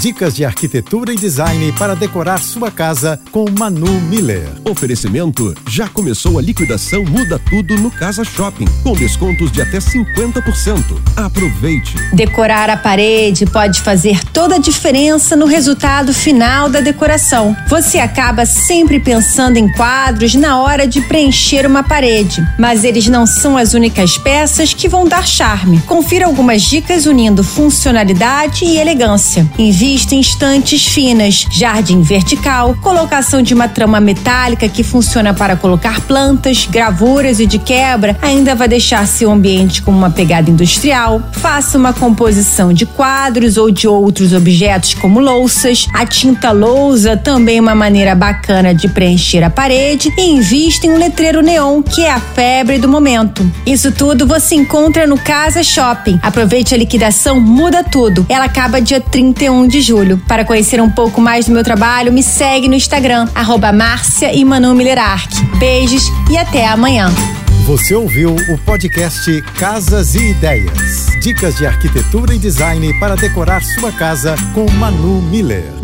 Dicas de arquitetura e design para decorar sua casa com Manu Miller. Oferecimento: já começou a liquidação Muda Tudo no Casa Shopping, com descontos de até 50%. Aproveite. Decorar a parede pode fazer toda a diferença no resultado final da decoração. Você acaba sempre pensando em quadros na hora de preencher uma parede, mas eles não são as únicas peças que vão dar charme. Confira algumas dicas unindo funcionalidade e elegância. Envie vista estantes finas, jardim vertical, colocação de uma trama metálica que funciona para colocar plantas, gravuras e de quebra, ainda vai deixar seu ambiente com uma pegada industrial. Faça uma composição de quadros ou de outros objetos como louças. A tinta lousa também é uma maneira bacana de preencher a parede e invista em um letreiro neon, que é a febre do momento. Isso tudo você encontra no Casa Shopping. Aproveite a liquidação Muda Tudo. Ela acaba dia 31 de de julho. Para conhecer um pouco mais do meu trabalho, me segue no Instagram, arroba Márcia e Manu Miller Beijos e até amanhã. Você ouviu o podcast Casas e Ideias. Dicas de arquitetura e design para decorar sua casa com Manu Miller.